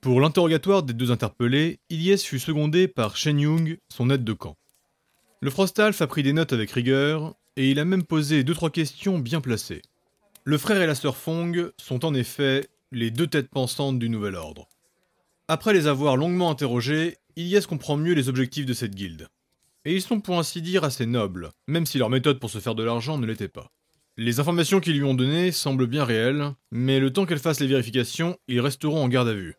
Pour l'interrogatoire des deux interpellés, Ilyes fut secondé par Shen Yung, son aide de camp. Le Frostalf a pris des notes avec rigueur, et il a même posé deux trois questions bien placées. Le frère et la sœur Fong sont en effet les deux têtes pensantes du nouvel ordre. Après les avoir longuement interrogés, Ilyes comprend mieux les objectifs de cette guilde. Et ils sont pour ainsi dire assez nobles, même si leur méthode pour se faire de l'argent ne l'était pas. Les informations qu'ils lui ont données semblent bien réelles, mais le temps qu'elles fassent les vérifications, ils resteront en garde à vue.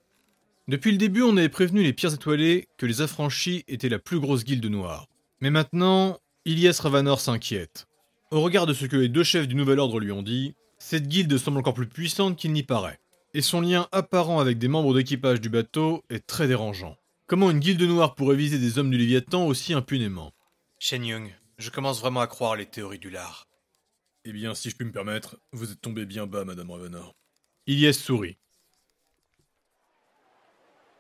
Depuis le début, on avait prévenu les pierres étoilées que les affranchis étaient la plus grosse guilde noire. Mais maintenant, Ilyes Ravanor s'inquiète. Au regard de ce que les deux chefs du Nouvel Ordre lui ont dit, cette guilde semble encore plus puissante qu'il n'y paraît. Et son lien apparent avec des membres d'équipage du bateau est très dérangeant. Comment une guilde noire pourrait viser des hommes du Léviathan aussi impunément? Shen Yung, je commence vraiment à croire les théories du lard. Eh bien, si je puis me permettre, vous êtes tombé bien bas, Madame Ravenor. Ilyes sourit.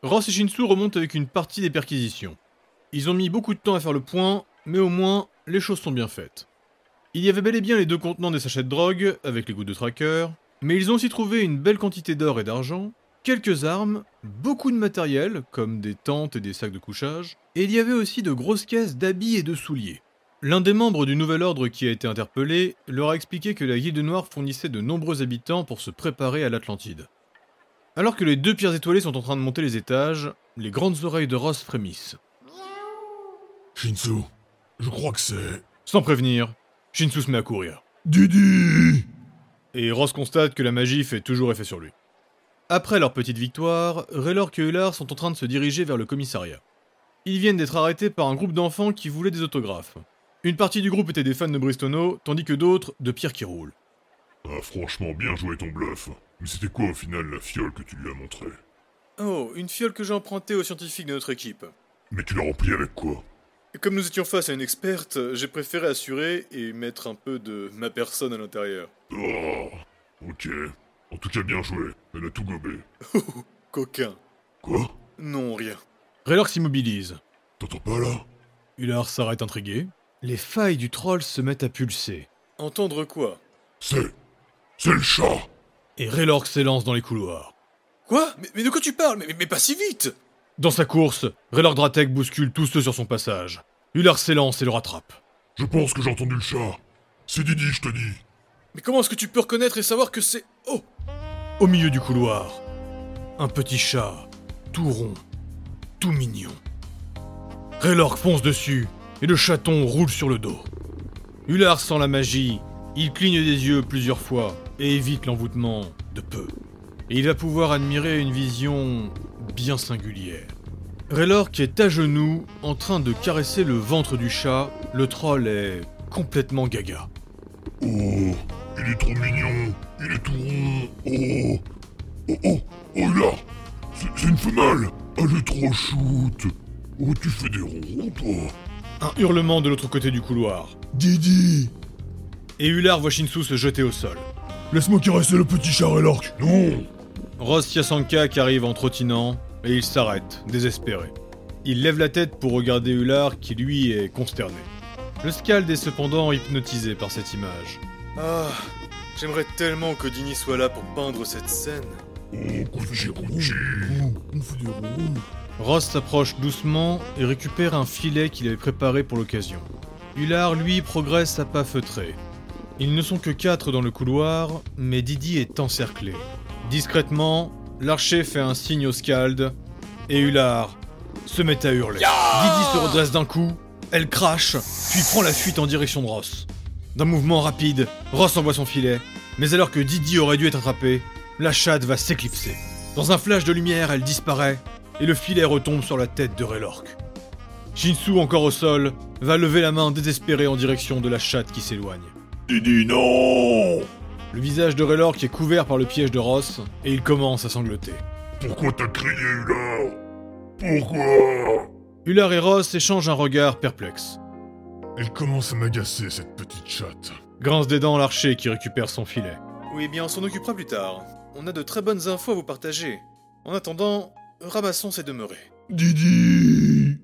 Ross et Shinsu remontent avec une partie des perquisitions. Ils ont mis beaucoup de temps à faire le point, mais au moins, les choses sont bien faites. Il y avait bel et bien les deux contenants des sachets de drogue, avec les gouttes de tracker, mais ils ont aussi trouvé une belle quantité d'or et d'argent, quelques armes, beaucoup de matériel, comme des tentes et des sacs de couchage, et il y avait aussi de grosses caisses d'habits et de souliers. L'un des membres du nouvel ordre qui a été interpellé leur a expliqué que la Guilde Noire fournissait de nombreux habitants pour se préparer à l'Atlantide. Alors que les deux pierres étoilées sont en train de monter les étages, les grandes oreilles de Ross frémissent. Shinsu, je crois que c'est. Sans prévenir, Shinsu se met à courir. Didi Et Ross constate que la magie fait toujours effet sur lui. Après leur petite victoire, Raylor et Eular sont en train de se diriger vers le commissariat. Ils viennent d'être arrêtés par un groupe d'enfants qui voulaient des autographes. Une partie du groupe était des fans de Bristono, tandis que d'autres de Pierre qui roule. Ah, franchement, bien joué ton bluff. Mais c'était quoi au final la fiole que tu lui as montrée? Oh, une fiole que j'ai empruntée aux scientifiques de notre équipe. Mais tu l'as remplie avec quoi? Et comme nous étions face à une experte, j'ai préféré assurer et mettre un peu de ma personne à l'intérieur. Oh, ok. En tout cas, bien joué. Elle a tout gobé. Coquin. Quoi? Non, rien. Raylor s'immobilise. T'entends pas là? Ular s'arrête intrigué. Les failles du troll se mettent à pulser. Entendre quoi? C'est. C'est le chat Et Raylor s'élance dans les couloirs. Quoi? Mais, mais de quoi tu parles? Mais, mais pas si vite Dans sa course, Raylor Dratek bouscule tous ceux sur son passage. Ular s'élance et le rattrape. Je pense que j'ai entendu le chat. C'est Didi, je te dis. Mais comment est-ce que tu peux reconnaître et savoir que c'est... Oh Au milieu du couloir, un petit chat, tout rond, tout mignon. Raylor fonce dessus et le chaton roule sur le dos. Ular sent la magie, il cligne des yeux plusieurs fois et évite l'envoûtement de peu. Et il va pouvoir admirer une vision bien singulière. Raylor qui est à genoux, en train de caresser le ventre du chat, le troll est complètement gaga. Oh, il est trop mignon. Il est tout rond. Oh. Oh, oh, oh là C'est une femelle Elle est trop shoot Oh, tu fais des ronds, toi Un hurlement de l'autre côté du couloir. Didi Et Ular voit Shinsu se jeter au sol. Laisse-moi caresser le petit chat, Relorque Non Ross Yasanka qui arrive en trottinant, et il s'arrête, désespéré. Il lève la tête pour regarder Ular qui lui est consterné. Le Scald est cependant hypnotisé par cette image. Ah, j'aimerais tellement que Dini soit là pour peindre cette scène. Oh. Ross s'approche doucement et récupère un filet qu'il avait préparé pour l'occasion. Ular, lui, progresse à pas feutrés. Ils ne sont que quatre dans le couloir, mais Didi est encerclé. Discrètement, l'archer fait un signe au Scald, et Ular se met à hurler. Didi se redresse d'un coup, elle crache, puis prend la fuite en direction de Ross. D'un mouvement rapide, Ross envoie son filet, mais alors que Didi aurait dû être attrapé, la chatte va s'éclipser. Dans un flash de lumière, elle disparaît, et le filet retombe sur la tête de Raylork. Shinsu, encore au sol, va lever la main désespérée en direction de la chatte qui s'éloigne. Didi, non Le visage de Raylork est couvert par le piège de Ross, et il commence à sangloter. Pourquoi t'as crié, Ular Pourquoi? Ular et Ross échangent un regard perplexe. Elle commence à m'agacer, cette petite chatte. Grince des dents l'archer qui récupère son filet. Oui, bien, on s'en occupera plus tard. On a de très bonnes infos à vous partager. En attendant, ramassons ces demeurés. Didi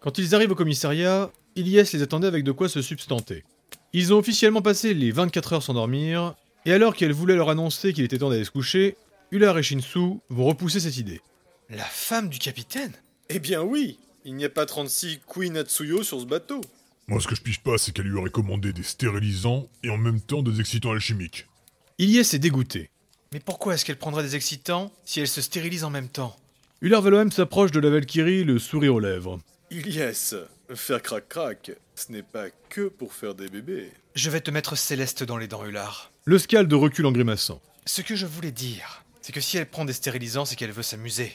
Quand ils arrivent au commissariat, Ilyes les attendait avec de quoi se substanter. Ils ont officiellement passé les 24 heures sans dormir, et alors qu'elle voulait leur annoncer qu'il était temps d'aller se coucher, Ular et Shinsu vont repousser cette idée. La femme du capitaine? Eh bien oui, il n'y a pas 36 Queen Atsuyo sur ce bateau. Moi, ce que je pige pas, c'est qu'elle lui aurait commandé des stérilisants et en même temps des excitants alchimiques. Ilyes est dégoûté. Mais pourquoi est-ce qu'elle prendrait des excitants si elle se stérilise en même temps? Ular Valoem s'approche de la Valkyrie, le sourire aux lèvres. Ilyes, faire crac-crac, ce n'est pas que pour faire des bébés. Je vais te mettre Céleste dans les dents, Ular. Le Scald recule en grimaçant. Ce que je voulais dire, c'est que si elle prend des stérilisants, c'est qu'elle veut s'amuser.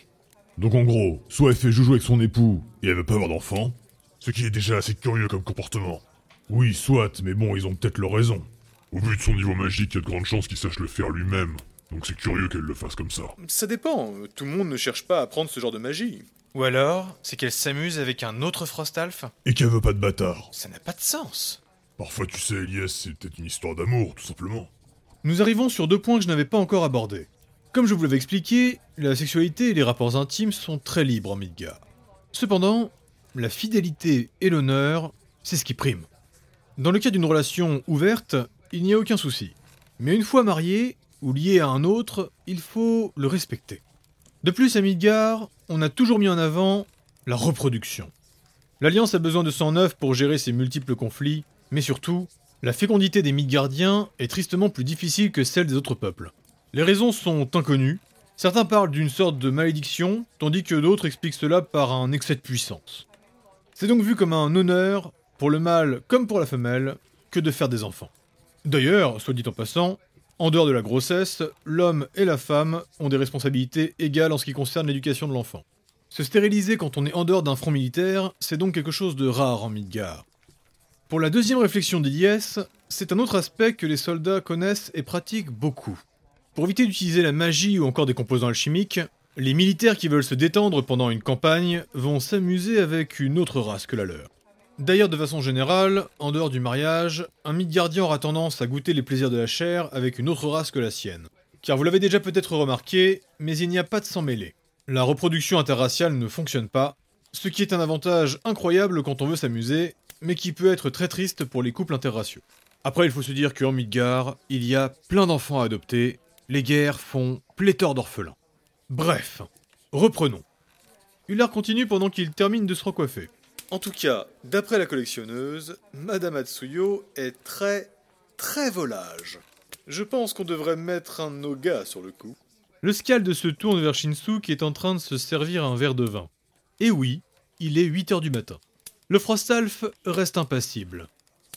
Donc en gros, soit elle fait joujou avec son époux et elle veut pas avoir d'enfant, ce qui est déjà assez curieux comme comportement. Oui, soit, mais bon, ils ont peut-être leur raison. Au vu de son niveau magique, il y a de grandes chances qu'il sache le faire lui-même. Donc c'est curieux qu'elle le fasse comme ça. Ça dépend, tout le monde ne cherche pas à apprendre ce genre de magie. Ou alors, c'est qu'elle s'amuse avec un autre Frostalf Et qu'elle veut pas de bâtard. Ça n'a pas de sens. Parfois, tu sais, Elias, c'est peut-être une histoire d'amour, tout simplement. Nous arrivons sur deux points que je n'avais pas encore abordés. Comme je vous l'avais expliqué, la sexualité et les rapports intimes sont très libres en Midgard. Cependant, la fidélité et l'honneur, c'est ce qui prime. Dans le cas d'une relation ouverte, il n'y a aucun souci. Mais une fois marié ou lié à un autre, il faut le respecter. De plus, à Midgard, on a toujours mis en avant la reproduction. L'Alliance a besoin de sang neuf pour gérer ses multiples conflits, mais surtout, la fécondité des Midgardiens est tristement plus difficile que celle des autres peuples. Les raisons sont inconnues. Certains parlent d'une sorte de malédiction, tandis que d'autres expliquent cela par un excès de puissance. C'est donc vu comme un honneur, pour le mâle comme pour la femelle, que de faire des enfants. D'ailleurs, soit dit en passant, en dehors de la grossesse, l'homme et la femme ont des responsabilités égales en ce qui concerne l'éducation de l'enfant. Se stériliser quand on est en dehors d'un front militaire, c'est donc quelque chose de rare en Midgard. Pour la deuxième réflexion d'Iliès, c'est un autre aspect que les soldats connaissent et pratiquent beaucoup. Pour éviter d'utiliser la magie ou encore des composants alchimiques, les militaires qui veulent se détendre pendant une campagne vont s'amuser avec une autre race que la leur. D'ailleurs, de façon générale, en dehors du mariage, un Midgardien aura tendance à goûter les plaisirs de la chair avec une autre race que la sienne. Car vous l'avez déjà peut-être remarqué, mais il n'y a pas de sang mêlé. La reproduction interraciale ne fonctionne pas, ce qui est un avantage incroyable quand on veut s'amuser, mais qui peut être très triste pour les couples interraciaux. Après, il faut se dire qu'en Midgard, il y a plein d'enfants à adopter, les guerres font pléthore d'orphelins. Bref, reprenons. Ular continue pendant qu'il termine de se recoiffer. En tout cas, d'après la collectionneuse, Madame Atsuyo est très, très volage. Je pense qu'on devrait mettre un Noga sur le coup. Le Scald se tourne vers Shinsu qui est en train de se servir un verre de vin. Et oui, il est 8h du matin. Le Frostalf reste impassible.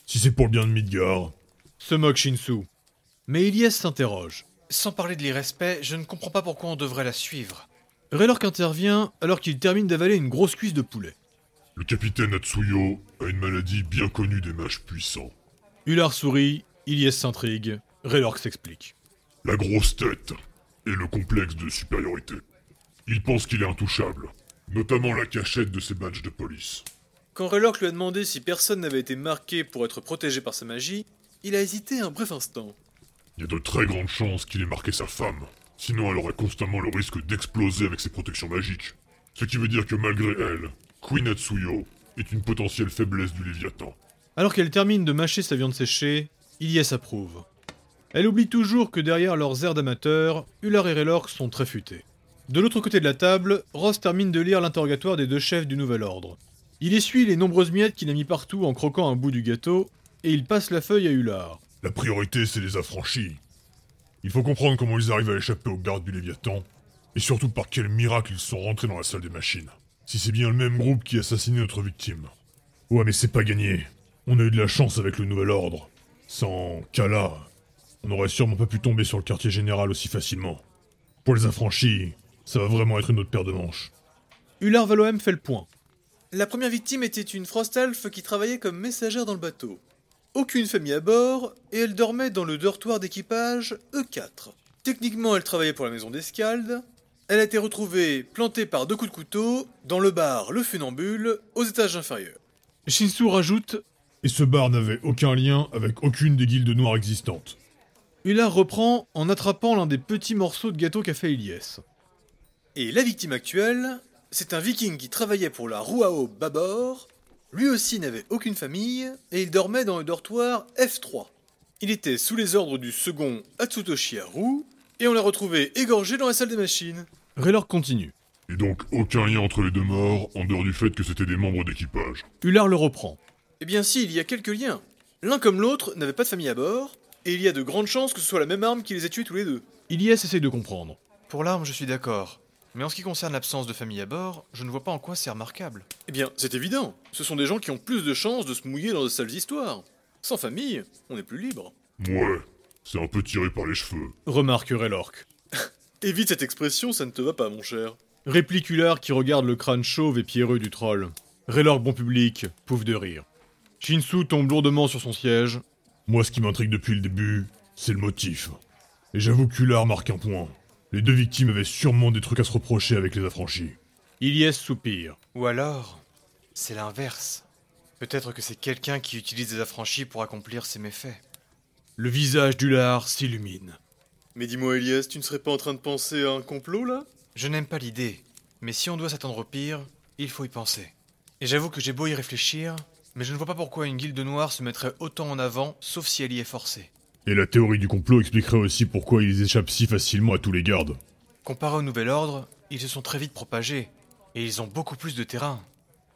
Si c'est pour le bien de Midgard. Se moque Shinsu. Mais Ilyes s'interroge. Sans parler de l'irrespect, je ne comprends pas pourquoi on devrait la suivre. Raylork intervient alors qu'il termine d'avaler une grosse cuisse de poulet. Le capitaine Atsuyo a une maladie bien connue des mages puissants. Ular sourit, Ilyes s'intrigue, Raylork s'explique. La grosse tête et le complexe de supériorité. Il pense qu'il est intouchable, notamment la cachette de ses badges de police. Quand Raylork lui a demandé si personne n'avait été marqué pour être protégé par sa magie, il a hésité un bref instant. Il y a de très grandes chances qu'il ait marqué sa femme, sinon elle aurait constamment le risque d'exploser avec ses protections magiques. Ce qui veut dire que malgré elle, Queen Atsuyo est une potentielle faiblesse du Léviathan. Alors qu'elle termine de mâcher sa viande séchée, Ilyes approuve. Elle oublie toujours que derrière leurs airs d'amateurs, Ular et Raylork sont très futés. De l'autre côté de la table, Ross termine de lire l'interrogatoire des deux chefs du Nouvel Ordre. Il essuie les nombreuses miettes qu'il a mis partout en croquant un bout du gâteau, et il passe la feuille à Ular. La priorité, c'est les affranchis. Il faut comprendre comment ils arrivent à échapper aux gardes du Léviathan, et surtout par quel miracle ils sont rentrés dans la salle des machines. Si c'est bien le même groupe qui a assassiné notre victime. Ouais, mais c'est pas gagné. On a eu de la chance avec le Nouvel Ordre. Sans Kala, on n'aurait sûrement pas pu tomber sur le quartier général aussi facilement. Pour les affranchis, ça va vraiment être une autre paire de manches. Ular Valoem fait le point. La première victime était une Frostalf qui travaillait comme messagère dans le bateau. Aucune famille à bord, et elle dormait dans le dortoir d'équipage E4. Techniquement, elle travaillait pour la maison des Scalds. Elle a été retrouvée plantée par deux coups de couteau dans le bar Le Funambule, aux étages inférieurs. Shinsu rajoute Et ce bar n'avait aucun lien avec aucune des guildes noires existantes. Ular reprend en attrapant l'un des petits morceaux de gâteau qu'a fait Ilyes. Et la victime actuelle, c'est un viking qui travaillait pour la Ruao Babor. Lui aussi n'avait aucune famille et il dormait dans le dortoir F3. Il était sous les ordres du second Atsutoshi Haru, Et on l'a retrouvé égorgé dans la salle des machines. Raylord continue. Et donc aucun lien entre les deux morts, en dehors du fait que c'était des membres d'équipage. Hullard le reprend. Eh bien si, il y a quelques liens. L'un comme l'autre n'avait pas de famille à bord, et il y a de grandes chances que ce soit la même arme qui les ait tués tous les deux. Ilyes essaye de comprendre. Pour l'arme, je suis d'accord. Mais en ce qui concerne l'absence de famille à bord, je ne vois pas en quoi c'est remarquable. Eh bien, c'est évident. Ce sont des gens qui ont plus de chances de se mouiller dans de sales histoires. Sans famille, on est plus libre. Ouais, c'est un peu tiré par les cheveux. Remarque Raylork. Évite cette expression, ça ne te va pas, mon cher. Réplique Hullard qui regarde le crâne chauve et pierreux du troll. Raylork bon public, pouf de rire. Shinsu tombe lourdement sur son siège. Moi, ce qui m'intrigue depuis le début, c'est le motif. Et j'avoue qu'Hullard marque un point. Les deux victimes avaient sûrement des trucs à se reprocher avec les affranchis. Ilyes soupire. Ou alors, c'est l'inverse. Peut-être que c'est quelqu'un qui utilise des affranchis pour accomplir ses méfaits. Le visage d'Hullard s'illumine. Mais dis-moi, Elias, tu ne serais pas en train de penser à un complot, là? Je n'aime pas l'idée, mais si on doit s'attendre au pire, il faut y penser. Et j'avoue que j'ai beau y réfléchir, mais je ne vois pas pourquoi une guilde noire se mettrait autant en avant, sauf si elle y est forcée. Et la théorie du complot expliquerait aussi pourquoi ils échappent si facilement à tous les gardes. Comparé au Nouvel Ordre, ils se sont très vite propagés, et ils ont beaucoup plus de terrain.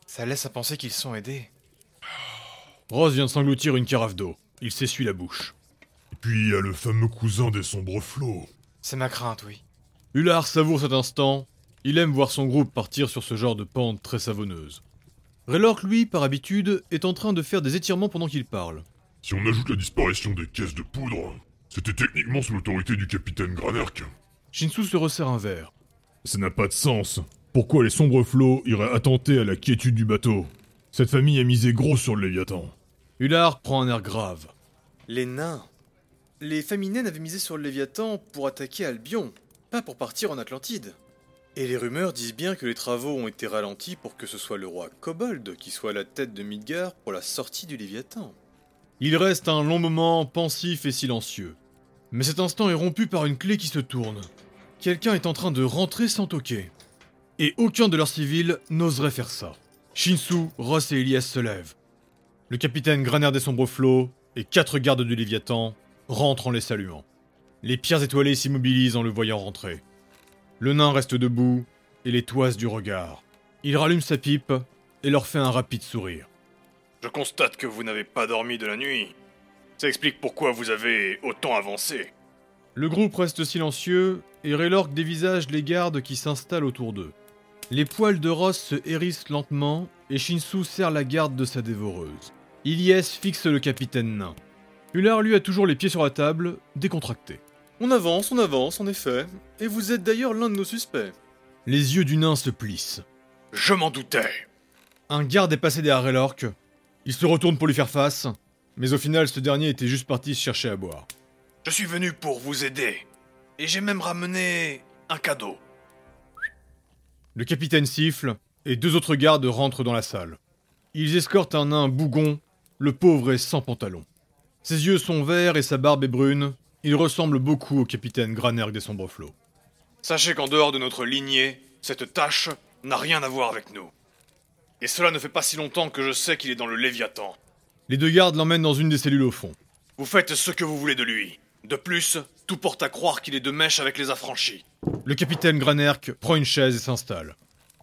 Ça laisse à penser qu'ils sont aidés. Ross vient de s'engloutir une carafe d'eau. Il s'essuie la bouche. Puis il y a le fameux cousin des sombres flots. C'est ma crainte, oui. Hullard savoure cet instant. Il aime voir son groupe partir sur ce genre de pente très savonneuse. Raylork, lui, par habitude, est en train de faire des étirements pendant qu'il parle. Si on ajoute la disparition des caisses de poudre, c'était techniquement sous l'autorité du capitaine Granerk. Shinsu se resserre un verre. Ça n'a pas de sens. Pourquoi les sombres flots iraient attenter à la quiétude du bateau? Cette famille a misé gros sur le Léviathan. Hullard prend un air grave. Les nains. Les Faminènes avaient misé sur le Léviathan pour attaquer Albion, pas pour partir en Atlantide. Et les rumeurs disent bien que les travaux ont été ralentis pour que ce soit le roi Kobold qui soit à la tête de Midgard pour la sortie du Léviathan. Il reste un long moment pensif et silencieux. Mais cet instant est rompu par une clé qui se tourne. Quelqu'un est en train de rentrer sans toquer. Et aucun de leurs civils n'oserait faire ça. Shinsu, Ross et Elias se lèvent. Le capitaine Graner des sombres flots et quatre gardes du Léviathan rentrent en les saluant. Les pierres étoilées s'immobilisent en le voyant rentrer. Le nain reste debout et les toise du regard. Il rallume sa pipe et leur fait un rapide sourire. Je constate que vous n'avez pas dormi de la nuit. Ça explique pourquoi vous avez autant avancé. Le groupe reste silencieux et Raylork dévisage les gardes qui s'installent autour d'eux. Les poils de Ross se hérissent lentement et Shinsu serre la garde de sa dévoreuse. Ilyes fixe le capitaine nain. Hullard lui a toujours les pieds sur la table, décontracté. On avance, on avance, en effet. Et vous êtes d'ailleurs l'un de nos suspects. Les yeux du nain se plissent. Je m'en doutais. Un garde est passé derrière Raylork. Il se retourne pour lui faire face, mais au final ce dernier était juste parti se chercher à boire. Je suis venu pour vous aider. Et j'ai même ramené un cadeau. Le capitaine siffle, et deux autres gardes rentrent dans la salle. Ils escortent un nain bougon, le pauvre est sans pantalon. Ses yeux sont verts et sa barbe est brune, il ressemble beaucoup au capitaine Granerg des sombres flots. Sachez qu'en dehors de notre lignée, cette tâche n'a rien à voir avec nous. Et cela ne fait pas si longtemps que je sais qu'il est dans le Léviathan. Les deux gardes l'emmènent dans une des cellules au fond. Vous faites ce que vous voulez de lui. De plus, tout porte à croire qu'il est de mèche avec les affranchis. Le capitaine Granerk prend une chaise et s'installe.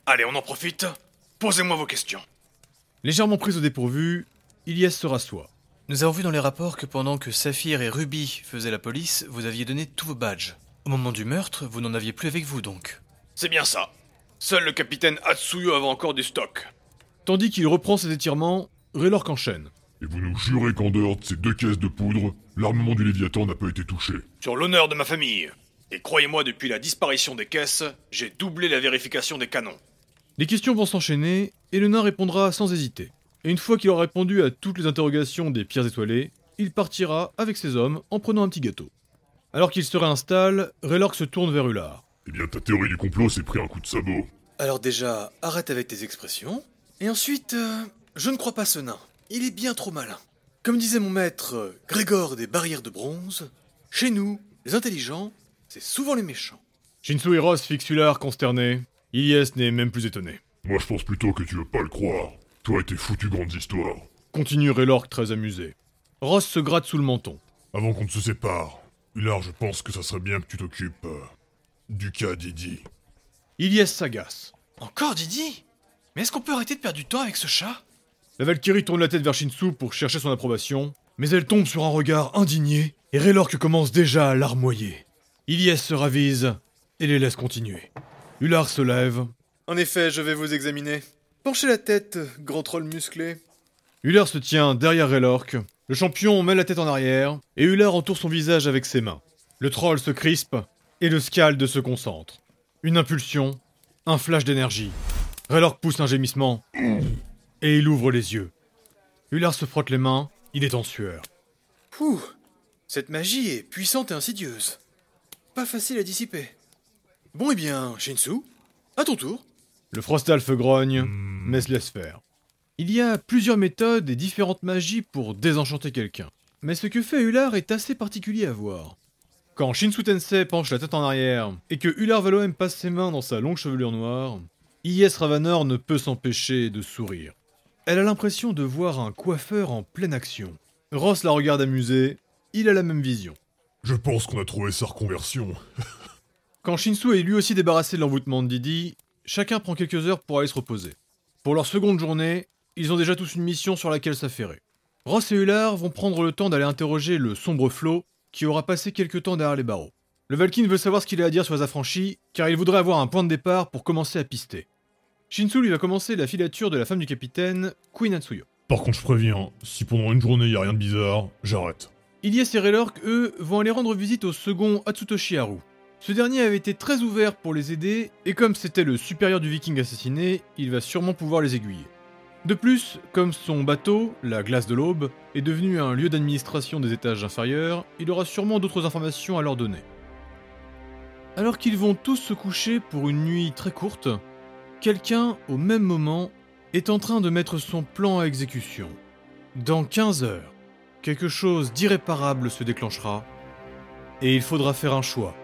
Allez, on en profite. Posez-moi vos questions. Légèrement pris au dépourvu, Ilyes se rassoit. Nous avons vu dans les rapports que pendant que Saphir et Ruby faisaient la police, vous aviez donné tous vos badges. Au moment du meurtre, vous n'en aviez plus avec vous donc. C'est bien ça. Seul le capitaine Hatsuyo avait encore du stock. Tandis qu'il reprend ses étirements, Raylork enchaîne. Et vous nous jurez qu'en dehors de ces deux caisses de poudre, l'armement du Léviathan n'a pas été touché. Sur l'honneur de ma famille. Et croyez-moi, depuis la disparition des caisses, j'ai doublé la vérification des canons. Les questions vont s'enchaîner, et le nain répondra sans hésiter. Et une fois qu'il aura répondu à toutes les interrogations des pierres étoilées, il partira avec ses hommes en prenant un petit gâteau. Alors qu'il se réinstalle, Raylork se tourne vers Ular. Eh bien, ta théorie du complot s'est pris un coup de sabot. Alors déjà, arrête avec tes expressions. Et ensuite, euh, je ne crois pas ce nain. Il est bien trop malin. Comme disait mon maître euh, Grégor des barrières de bronze, chez nous, les intelligents, c'est souvent les méchants. Shinsu et Ross fixent Ular consterné. Ilyes n'est même plus étonné. Moi, je pense plutôt que tu veux pas le croire. Toi et tes foutues grandes histoires. Continue Raylork très amusé. Ross se gratte sous le menton. Avant qu'on ne se sépare, Ular, je pense que ça serait bien que tu t'occupes euh, du cas Didi. Ilyes s'agace. Encore Didi? Mais est-ce qu'on peut arrêter de perdre du temps avec ce chat? La Valkyrie tourne la tête vers Shinsu pour chercher son approbation, mais elle tombe sur un regard indigné, et Raylork commence déjà à larmoyer. Ilyes se ravise et les laisse continuer. Ular se lève. En effet, je vais vous examiner. Penchez la tête, grand troll musclé. Ular se tient derrière Raylork. Le champion met la tête en arrière, et Ular entoure son visage avec ses mains. Le troll se crispe, et le scalde se concentre. Une impulsion, un flash d'énergie. Raylork pousse un gémissement, et il ouvre les yeux. Ular se frotte les mains, il est en sueur. Ouh, cette magie est puissante et insidieuse. Pas facile à dissiper. Bon, eh bien, Shinsu, à ton tour. Le Frostalf grogne, mais se laisse faire. Il y a plusieurs méthodes et différentes magies pour désenchanter quelqu'un. Mais ce que fait Ular est assez particulier à voir. Quand Shinsu Tensei penche la tête en arrière et que Ular Valoem passe ses mains dans sa longue chevelure noire, Ies Ravanor ne peut s'empêcher de sourire. Elle a l'impression de voir un coiffeur en pleine action. Ross la regarde amusée, il a la même vision. Je pense qu'on a trouvé sa reconversion. Quand Shinsu est lui aussi débarrassé de l'envoûtement de Didi, chacun prend quelques heures pour aller se reposer. Pour leur seconde journée, ils ont déjà tous une mission sur laquelle s'affairer. Ross et Ular vont prendre le temps d'aller interroger le sombre Flo, qui aura passé quelques temps derrière les barreaux. Le Valkyne veut savoir ce qu'il a à dire sur les affranchis, car il voudrait avoir un point de départ pour commencer à pister. Shinsu lui va commencer la filature de la femme du capitaine, Queen Atsuyo. Par contre, je préviens, si pendant une journée y a rien de bizarre, j'arrête. Ilyes et Raylork, eux, vont aller rendre visite au second Atsutoshi Haru. Ce dernier avait été très ouvert pour les aider, et comme c'était le supérieur du viking assassiné, il va sûrement pouvoir les aiguiller. De plus, comme son bateau, la glace de l'aube, est devenu un lieu d'administration des étages inférieurs, il aura sûrement d'autres informations à leur donner. Alors qu'ils vont tous se coucher pour une nuit très courte, quelqu'un, au même moment, est en train de mettre son plan à exécution. Dans 15 heures, quelque chose d'irréparable se déclenchera, et il faudra faire un choix.